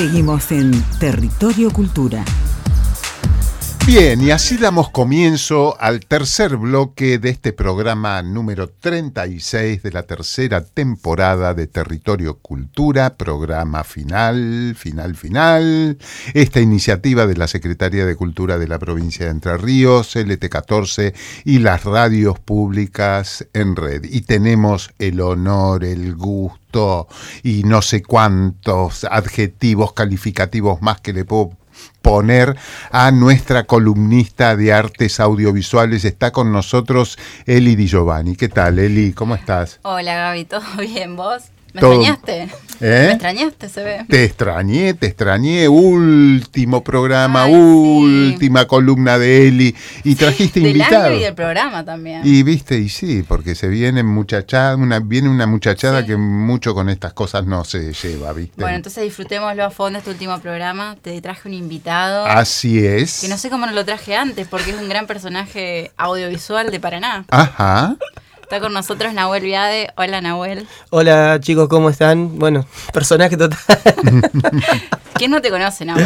Seguimos en Territorio Cultura. Bien, y así damos comienzo al tercer bloque de este programa número 36 de la tercera temporada de Territorio Cultura, programa final, final, final. Esta iniciativa de la Secretaría de Cultura de la provincia de Entre Ríos, LT14 y las radios públicas en red. Y tenemos el honor, el gusto y no sé cuántos adjetivos calificativos más que le puedo poner a nuestra columnista de artes audiovisuales. Está con nosotros Eli Di Giovanni. ¿Qué tal, Eli? ¿Cómo estás? Hola, Gaby. ¿Todo bien? ¿Vos? ¿Me extrañaste? ¿Eh? ¿Me extrañaste? Se ve. Te extrañé, te extrañé. Último programa, última columna de Eli. Y trajiste del invitado. Año y del programa también. Y viste, y sí, porque se viene muchachada, una, viene una muchachada que mucho con estas cosas no se lleva, ¿viste? Bueno, entonces disfrutémoslo a fondo este último programa. Te traje un invitado. Así es. Que no sé cómo no lo traje antes, porque es un gran personaje audiovisual de Paraná. Ajá. Está con nosotros Nahuel Viade. Hola, Nahuel. Hola, chicos, ¿cómo están? Bueno, personaje total. ¿Quién no te conoce, Nahuel?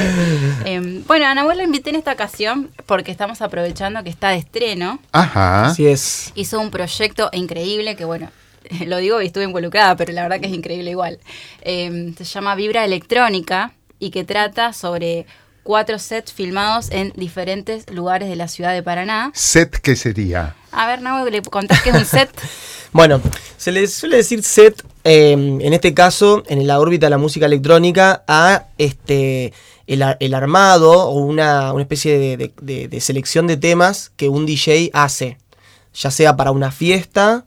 Eh, bueno, a Nahuel lo invité en esta ocasión porque estamos aprovechando que está de estreno. Ajá. Así es. Hizo un proyecto increíble que, bueno, lo digo y estuve involucrada, pero la verdad que es increíble igual. Eh, se llama Vibra Electrónica y que trata sobre cuatro sets filmados en diferentes lugares de la ciudad de Paraná. ¿Set qué sería? A ver, Nahuel, ¿le contás qué es un set? bueno, se le suele decir set, eh, en este caso, en la órbita de la música electrónica, a este el, armado o una, especie de, selección de temas que un DJ hace, ya sea para una fiesta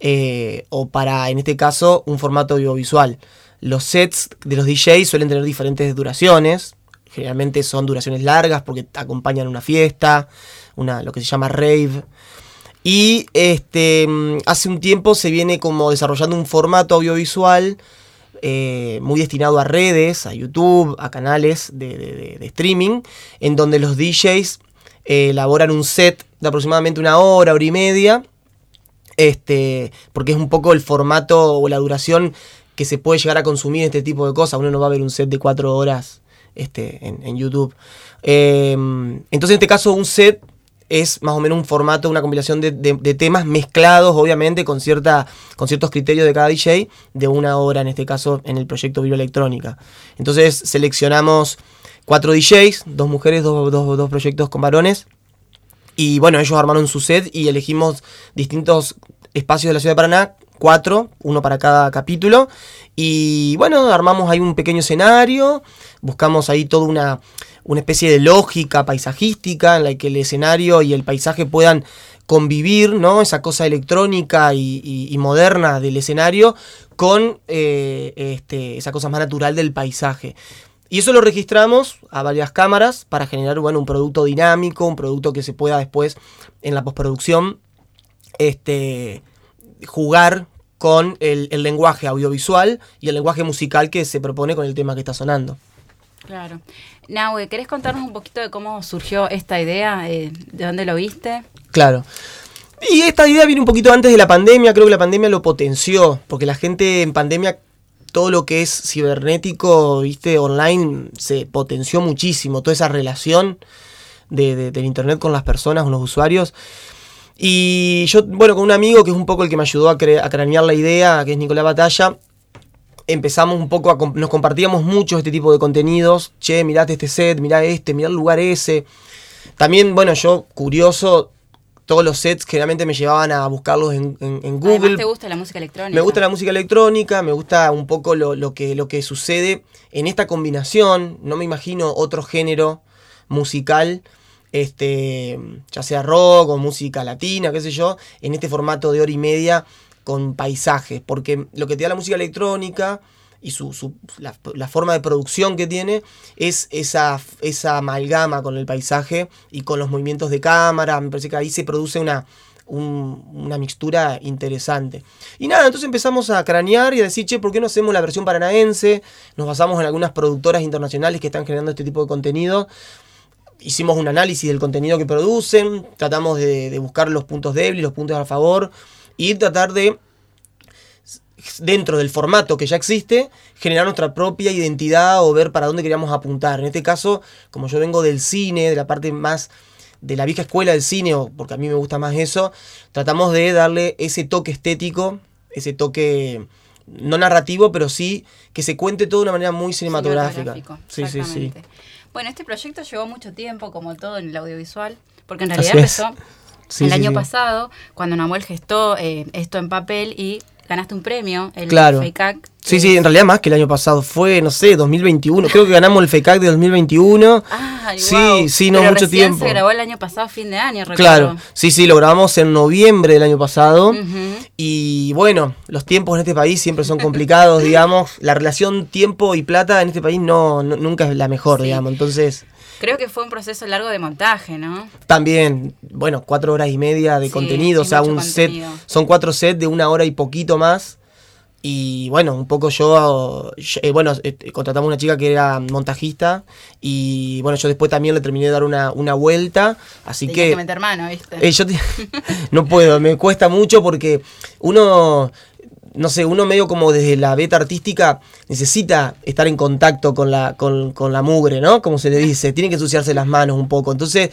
eh, o para, en este caso, un formato audiovisual. Los sets de los DJs suelen tener diferentes duraciones, generalmente son duraciones largas porque acompañan una fiesta, una, lo que se llama rave. Y este, hace un tiempo se viene como desarrollando un formato audiovisual eh, muy destinado a redes, a YouTube, a canales de, streaming, en donde los DJs eh, elaboran un set de aproximadamente una hora, hora y media, este, porque es un poco el formato o la duración que se puede llegar a consumir este tipo de cosas. Uno no va a ver un set de cuatro horas este, en, YouTube. Eh, entonces, en este caso, un set es más o menos un formato, una compilación de, temas mezclados, obviamente, con, cierta, con ciertos criterios de cada DJ, de una hora, en este caso, en el proyecto Electrónica. Entonces, seleccionamos cuatro DJs, dos mujeres, dos, dos proyectos con varones. Y bueno, ellos armaron su set y elegimos distintos espacios de la ciudad de Paraná cuatro, uno para cada capítulo. Y bueno, armamos ahí un pequeño escenario, buscamos ahí toda una, una especie de lógica paisajística en la que el escenario y el paisaje puedan convivir, ¿no? Esa cosa electrónica y, moderna del escenario con eh, este, esa cosa más natural del paisaje. Y eso lo registramos a varias cámaras para generar bueno, un producto dinámico, un producto que se pueda después en la postproducción este, jugar con el, lenguaje audiovisual y el lenguaje musical que se propone con el tema que está sonando. Claro. Nahue, ¿querés contarnos un poquito de cómo surgió esta idea? Eh, ¿De dónde lo viste? Claro. Y esta idea viene un poquito antes de la pandemia, creo que la pandemia lo potenció, porque la gente en pandemia, todo lo que es cibernético, viste, online, se potenció muchísimo, toda esa relación de, del Internet con las personas, con los usuarios. Y yo, bueno, con un amigo que es un poco el que me ayudó a, cranear la idea, que es Nicolás Batalla, empezamos un poco a. Nos compartíamos mucho este tipo de contenidos. Che, mirate este set, mirá este, mirá el lugar ese. También, bueno, yo, curioso, todos los sets generalmente me llevaban a buscarlos en, Google. Además, ¿Te gusta la música electrónica? Me gusta la música electrónica, me gusta un poco lo, lo, que, lo que sucede en esta combinación. No me imagino otro género musical este, ya sea rock o música latina, qué sé yo, en este formato de hora y media con paisajes, porque lo que te da la música electrónica y su, la, forma de producción que tiene es esa, esa amalgama con el paisaje y con los movimientos de cámara, me parece que ahí se produce una, una mixtura interesante. Y nada, entonces empezamos a cranear y a decir, che, ¿por qué no hacemos la versión paranaense? Nos basamos en algunas productoras internacionales que están generando este tipo de contenido hicimos un análisis del contenido que producen, tratamos de, buscar los puntos débiles, los puntos a favor y tratar de dentro del formato que ya existe, generar nuestra propia identidad o ver para dónde queríamos apuntar. En este caso, como yo vengo del cine, de la parte más de la vieja escuela del cine, o porque a mí me gusta más eso, tratamos de darle ese toque estético, ese toque no narrativo, pero sí que se cuente todo de una manera muy cinematográfica. Sí, sí, sí. Bueno, este proyecto llevó mucho tiempo, como todo en el audiovisual, porque en realidad empezó el año pasado, cuando Namuel gestó eh, esto en papel y ganaste un premio, el claro. Sí, sí, en realidad más que el año pasado. Fue, no sé, 2021. Creo que ganamos el FECAC de 2021. Ah, sí, sí, no mucho tiempo. se grabó el año pasado, fin de año, recuerdo. Claro, sí, sí, lo grabamos en noviembre del año pasado. Y bueno, los tiempos en este país siempre son complicados, digamos. La relación tiempo y plata en este país no, nunca es la mejor, digamos. Entonces. Creo que fue un proceso largo de montaje, ¿no? También, bueno, cuatro horas y media de contenido, o sea, un set, son cuatro sets de una hora y poquito más. Y bueno, un poco yo, eh, bueno, eh, contratamos una chica que era montajista y bueno, yo después también le terminé de dar una, una vuelta, así que... que meter mano, ¿viste? Eh, yo no puedo, me cuesta mucho porque uno no sé, uno medio como desde la beta artística necesita estar en contacto con la, con, con la mugre, ¿no? Como se le dice, tiene que ensuciarse las manos un poco. Entonces,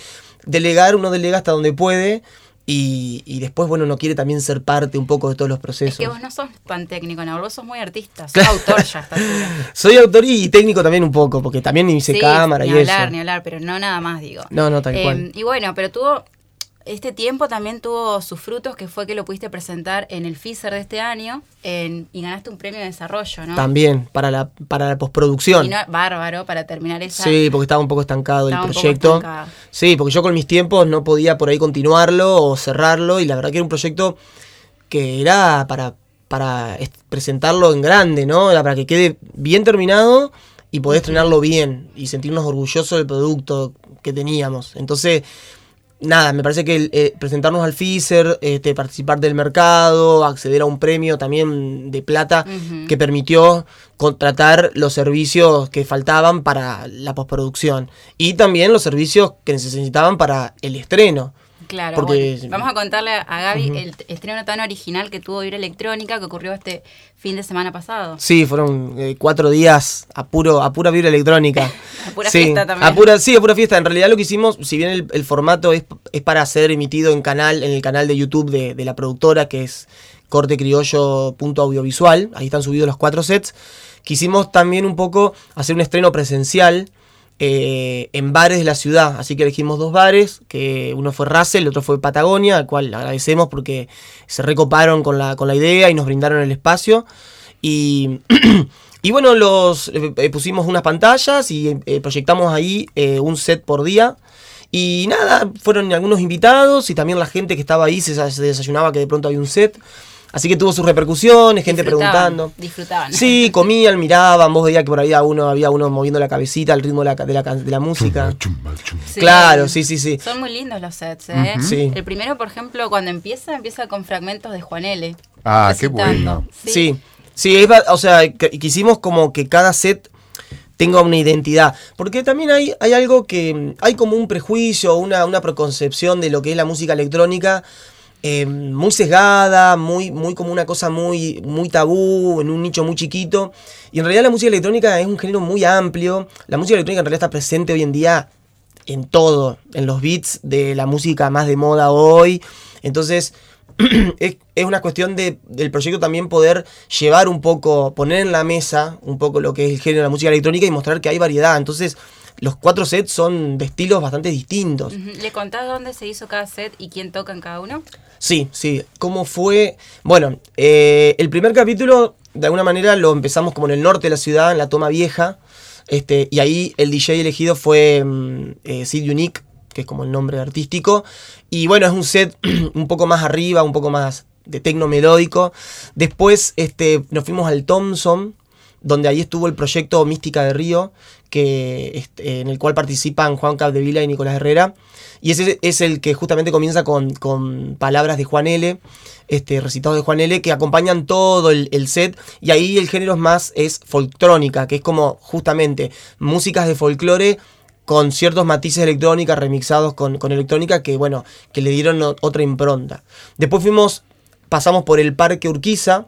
delegar, uno delega hasta donde puede. Y, y, después, bueno, uno quiere también ser parte un poco de todos los procesos. Es que vos no sos tan técnico, no, vos sos muy artista, sos autor ya. Está Soy autor y técnico también un poco, porque también hice cámara y eso. Ni hablar, ni hablar, pero no nada más, digo. No, no, tal cual. Em, y bueno, pero tuvo este tiempo también tuvo sus frutos, que fue que lo pudiste presentar en el FISER de este año y ganaste un premio de desarrollo, ¿no? También, para la, para la postproducción. bárbaro, para terminar esa. Sí, porque estaba un poco estancado el proyecto. Sí, porque yo con mis tiempos no podía por ahí continuarlo o cerrarlo, y la verdad que era un proyecto que era para, para presentarlo en grande, ¿no? Era para que quede bien terminado y poder estrenarlo bien y sentirnos orgullosos del producto que teníamos. Entonces nada, me parece que eh, presentarnos al FISER, este, participar del mercado, acceder a un premio también de plata que permitió contratar los servicios que faltaban para la postproducción y también los servicios que necesitaban para el estreno. Claro, Porque, vamos a contarle a Gaby el estreno tan original que tuvo Vibra Electrónica que ocurrió este fin de semana pasado. Sí, fueron eh, cuatro días a, puro, a pura Vibra Electrónica. a pura fiesta también. A pura, sí, a pura fiesta. En realidad lo que hicimos, si bien el, formato es, es, para ser emitido en canal, en el canal de YouTube de, de la productora, que es cortecriollo.audiovisual, ahí están subidos los cuatro sets, quisimos también un poco hacer un estreno presencial eh, en bares de la ciudad. Así que elegimos dos bares, que uno fue Russell, el otro fue Patagonia, al cual agradecemos porque se recoparon con la, con la idea y nos brindaron el espacio. Y, y bueno, los eh, pusimos unas pantallas y eh, proyectamos ahí un set por día. Y nada, fueron algunos invitados y también la gente que estaba ahí se, se desayunaba que de pronto había un set. Así que tuvo sus repercusiones, gente preguntando. Disfrutaban. Sí, comían, miraban, vos veías que por ahí había uno, había uno moviendo la cabecita al ritmo de la, de la, de la música. Claro, sí, sí, sí. Son muy lindos los sets, ¿eh? sí. El primero, por ejemplo, cuando empieza, empieza con fragmentos de Juan L. Ah, qué bueno. Sí, sí, o sea, quisimos como que cada set tenga una identidad. Porque también hay, hay algo que. Hay como un prejuicio, una, una preconcepción de lo que es la música electrónica eh, muy sesgada, muy, muy como una cosa muy, muy tabú, en un nicho muy chiquito. Y en realidad la música electrónica es un género muy amplio. La música electrónica en realidad está presente hoy en día en todo, en los beats de la música más de moda hoy. Entonces, es, es, una cuestión de, del proyecto también poder llevar un poco, poner en la mesa un poco lo que es el género de la música electrónica y mostrar que hay variedad. Entonces, los cuatro sets son de estilos bastante distintos. ¿Le contás dónde se hizo cada set y quién toca en cada uno? Sí, sí. ¿Cómo fue? Bueno, eh, el primer capítulo, de alguna manera, lo empezamos como en el norte de la ciudad, en la Toma Vieja. Este, y ahí el DJ elegido fue mm, eh, Sid Unique, que es como el nombre artístico. Y bueno, es un set un poco más arriba, un poco más de tecno melódico. Después este, nos fuimos al Thompson, donde ahí estuvo el proyecto Mística de Río, que, en el cual participan Juan Capdevila y Nicolás Herrera. Y ese es el que justamente comienza con, palabras de Juan L., este, recitados de Juan L., que acompañan todo el, set. Y ahí el género más es folktrónica, que es como justamente músicas de folclore con ciertos matices de electrónica remixados con, con electrónica que, bueno, que le dieron otra impronta. Después fuimos, pasamos por el Parque Urquiza,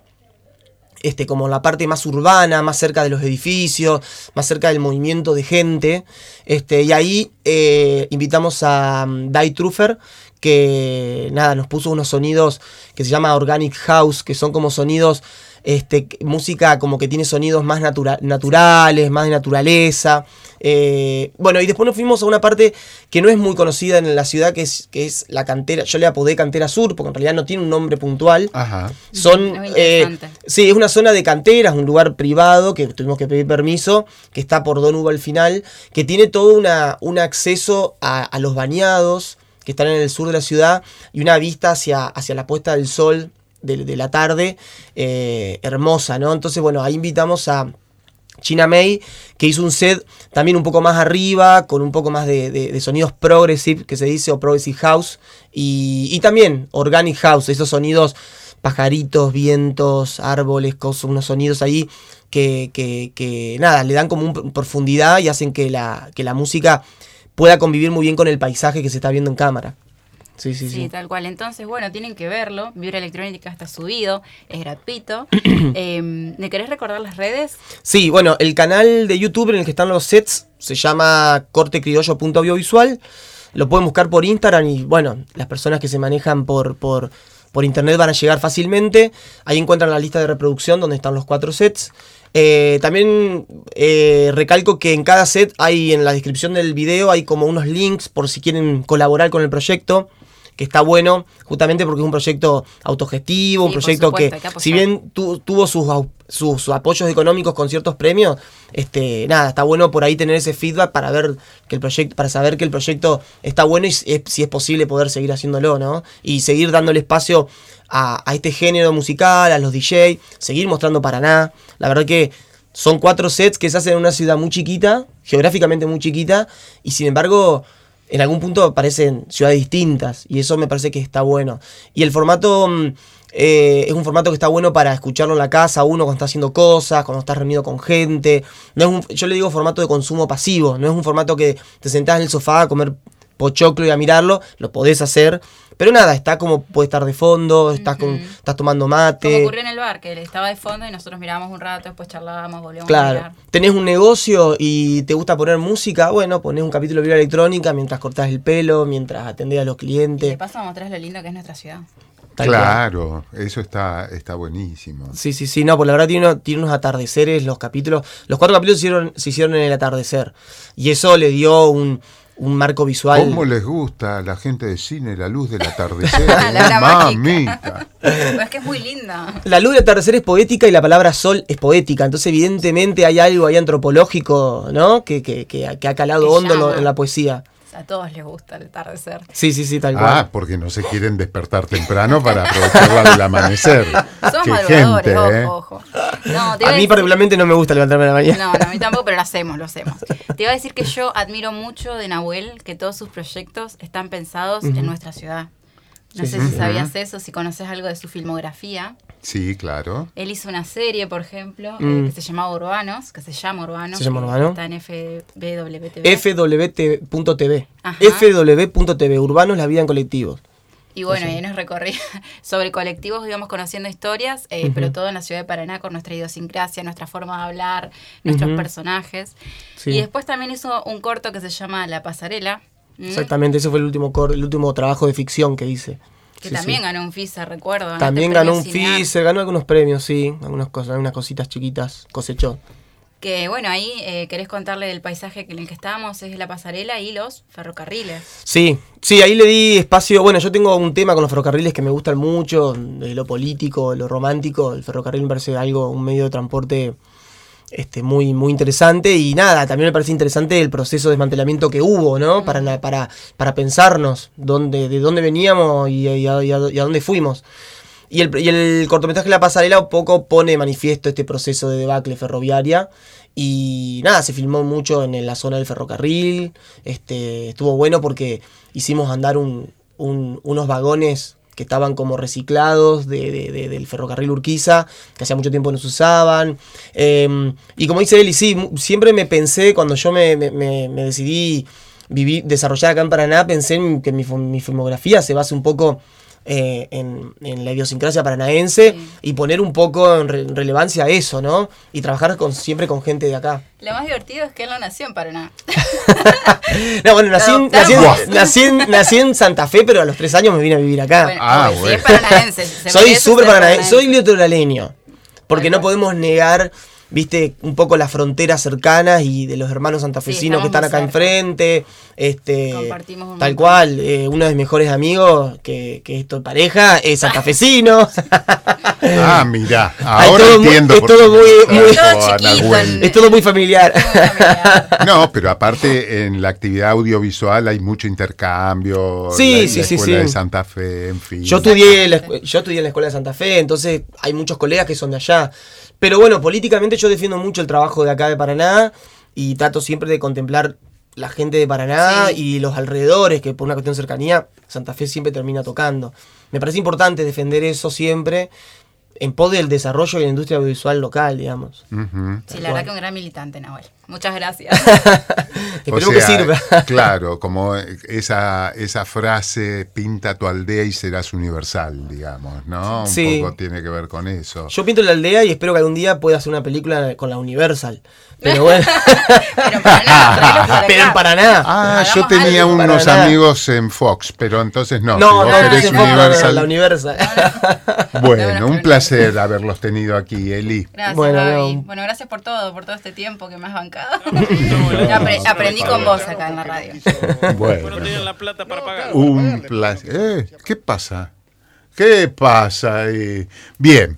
este, como la parte más urbana, más cerca de los edificios, más cerca del movimiento de gente. Este, y ahí eh, invitamos a um, Die Truffer, que nada, nos puso unos sonidos que se llama Organic House, que son como sonidos este, música como que tiene sonidos más naturales, más de naturaleza. Eh, bueno, y después nos fuimos a una parte que no es muy conocida en la ciudad, que es, que es la cantera, yo le apodé Cantera Sur, porque en realidad no tiene un nombre puntual. Ajá. Son, eh, sí, es una zona de canteras, un lugar privado que tuvimos que pedir permiso, que está por Don Hugo al final, que tiene todo una, un acceso a, a los bañados que están en el sur de la ciudad y una vista hacia, hacia la puesta del sol de, la tarde, eh, hermosa, ¿no? Entonces, bueno, ahí invitamos a China May, que hizo un set también un poco más arriba, con un poco más de, sonidos progressive, que se dice, o progressive house, y, también organic house, esos sonidos, pajaritos, vientos, árboles, cosas, unos sonidos ahí que, nada, le dan como un profundidad y hacen que la, que la música pueda convivir muy bien con el paisaje que se está viendo en cámara. Sí, sí, sí, tal cual. Entonces, bueno, tienen que verlo. Vibra Electrónica está subido, es gratuito. eh, ¿Me querés recordar las redes? Sí, bueno, el canal de YouTube en el que están los sets se llama cortecriollo.audiovisual. Lo pueden buscar por Instagram y, bueno, las personas que se manejan por, por, por internet van a llegar fácilmente. Ahí encuentran la lista de reproducción donde están los cuatro sets. Eh, también eh, recalco que en cada set hay en la descripción del video hay como unos links por si quieren colaborar con el proyecto que está bueno, justamente porque es un proyecto autogestivo, un proyecto que, si bien tuvo sus, sus, apoyos económicos con ciertos premios, este, nada, está bueno por ahí tener ese feedback para ver que el proyecto, para saber que el proyecto está bueno y si es posible poder seguir haciéndolo, ¿no? Y seguir dándole espacio a, a este género musical, a los DJ, seguir mostrando Paraná. La verdad que son cuatro sets que se hacen en una ciudad muy chiquita, geográficamente muy chiquita, y sin embargo en algún punto parecen ciudades distintas y eso me parece que está bueno. Y el formato mm, eh, es un formato que está bueno para escucharlo en la casa, uno cuando está haciendo cosas, cuando está reunido con gente. No es yo le digo formato de consumo pasivo, no es un formato que te sentás en el sofá a comer pochoclo y a mirarlo, lo podés hacer, pero nada, está como puede estar de fondo, estás, con, estás tomando mate. Como ocurrió en el bar, que él estaba de fondo y nosotros mirábamos un rato, después charlábamos, volvíamos a mirar. Tenés un negocio y te gusta poner música, bueno, ponés un capítulo de vida electrónica mientras cortás el pelo, mientras atendés a los clientes. Y de paso mostrás lo lindo que es nuestra ciudad. claro, eso está, está buenísimo. Sí, sí, sí, no, pues la verdad tiene, tiene unos atardeceres los capítulos. Los cuatro capítulos se hicieron, se hicieron en el atardecer. Y eso le dio un, un marco visual. ¿Cómo les gusta a la gente de cine la luz del atardecer? la Mamita. es que es muy linda. La luz del atardecer es poética y la palabra sol es poética. Entonces, evidentemente, hay algo ahí antropológico, ¿no? Que, que, que, ha calado hondo en la poesía a todos les gusta el atardecer. Sí, sí, sí, tal cual. Ah, porque no se quieren despertar temprano para aprovechar del amanecer. Somos madrugadores, ¿eh? ojo, a, mí particularmente no me gusta levantarme a la mañana. No, no, a mí tampoco, pero lo hacemos, lo hacemos. Te iba a decir que yo admiro mucho de Nahuel que todos sus proyectos están pensados en nuestra ciudad. No sé si sabías eso, si conoces algo de su filmografía. Sí, claro. Él hizo una serie, por ejemplo, eh, mm. que se llamaba Urbanos, que se llama Urbanos. Se llama Urbano. Está en FWTV. FWT.tv. FW.tv, Urbanos, la vida en colectivos. Y bueno, ahí nos recorría sobre colectivos, íbamos conociendo historias, eh, pero todo en la ciudad de Paraná con nuestra idiosincrasia, nuestra forma de hablar, nuestros personajes. Y después también hizo un corto que se llama La Pasarela, ¿Mm? Exactamente, ese fue el último, el último trabajo de ficción que hice. Que también ganó un FISA, recuerdo. También ganó un FISA, ganó algunos premios, sí, algunas cosas, algunas cositas chiquitas, cosechó. Que bueno, ahí eh, querés contarle del paisaje en el que estábamos, es la pasarela y los ferrocarriles. Sí, sí, ahí le di espacio. Bueno, yo tengo un tema con los ferrocarriles que me gustan mucho, de lo político, lo romántico. El ferrocarril me parece algo, un medio de transporte este, muy, muy interesante. Y nada, también me parece interesante el proceso de desmantelamiento que hubo, ¿no? Para, para, para pensarnos de dónde veníamos y, a, dónde fuimos. Y el, y el cortometraje La Pasarela un poco pone manifiesto este proceso de debacle ferroviaria. Y nada, se filmó mucho en la zona del ferrocarril. Este, estuvo bueno porque hicimos andar un, unos vagones que estaban como reciclados de, del ferrocarril Urquiza, que hacía mucho tiempo no se usaban. Em, y como dice Eli, sí, siempre me pensé, cuando yo me, decidí vivir, desarrollar acá en Paraná, pensé en que mi, mi filmografía se base un poco eh, en, en la idiosincrasia paranaense Sí. y poner un poco en, re- en relevancia eso, ¿no? Y trabajar con, siempre con gente de acá. Lo más divertido es que él no nació en Paraná. No, bueno, nací, en- nací, nací, en, nací en Santa Fe, pero a los tres años me vine a vivir acá. Bueno, Ah, bueno. Si es paranaense. se soy súper paranaense, soy litoraleño. Porque no podemos negar, viste, un poco las fronteras cercanas y de los hermanos santafesinos que están acá cerca. enfrente. Este, Compartimos un tal montón. cual, eh, uno de mis mejores amigos, que, que es tu pareja, es santafesino. Ah, mira, ahora todo muy- entiendo es por todo muy- muy- todo es todo muy familiar. No, pero aparte en la actividad audiovisual hay mucho intercambio. Sí, la, la sí, sí, escuela sí. de Santa Fe, en fin. Yo estudié, en la yo estudié en la escuela de Santa Fe, entonces hay muchos colegas que son de allá. Pero bueno, políticamente yo defiendo mucho el trabajo de acá de Paraná y trato siempre de contemplar la gente de Paraná Sí. y los alrededores, que por una cuestión de cercanía, Santa Fe siempre termina tocando. Me parece importante defender eso siempre en pos del desarrollo de la industria audiovisual local, digamos. Ujú. Sí, la verdad que un gran militante, Nahuel. Muchas gracias. O Esperemos que sirva. Claro, como esa, esa frase, pinta tu aldea y serás universal, digamos, ¿no? Un Sí. poco tiene que ver con eso. Yo pinto la aldea y espero que algún día pueda hacer una película con la Universal. Pero bueno, Pero traelos por pero acá. Paraná. Ah, yo tenía algo. unos Para nada. amigos en Fox, pero entonces no. No, si vos no, no, querés en Universal. la Universal. Bueno, No, no, un no. placer haberlos tenido aquí, Eli. Gracias, Bueno, Gaby. no. Bueno, gracias por todo, por todo este tiempo que me has bancado. Apre- aprendí con vos acá en la radio. Bueno, No tienen la plata para pagar. un placer. Eh, ¿Qué pasa? ¿Qué pasa ahí? Bien,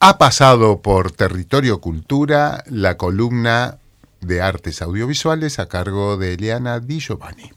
ha pasado por Territorio Cultura la columna de artes audiovisuales a cargo de Eliana Di Giovanni.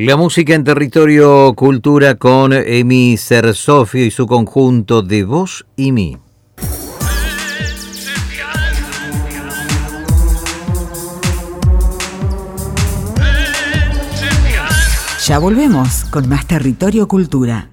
La música en territorio cultura con Emi Sersofio y su conjunto de voz y mí. Ya volvemos con más territorio cultura.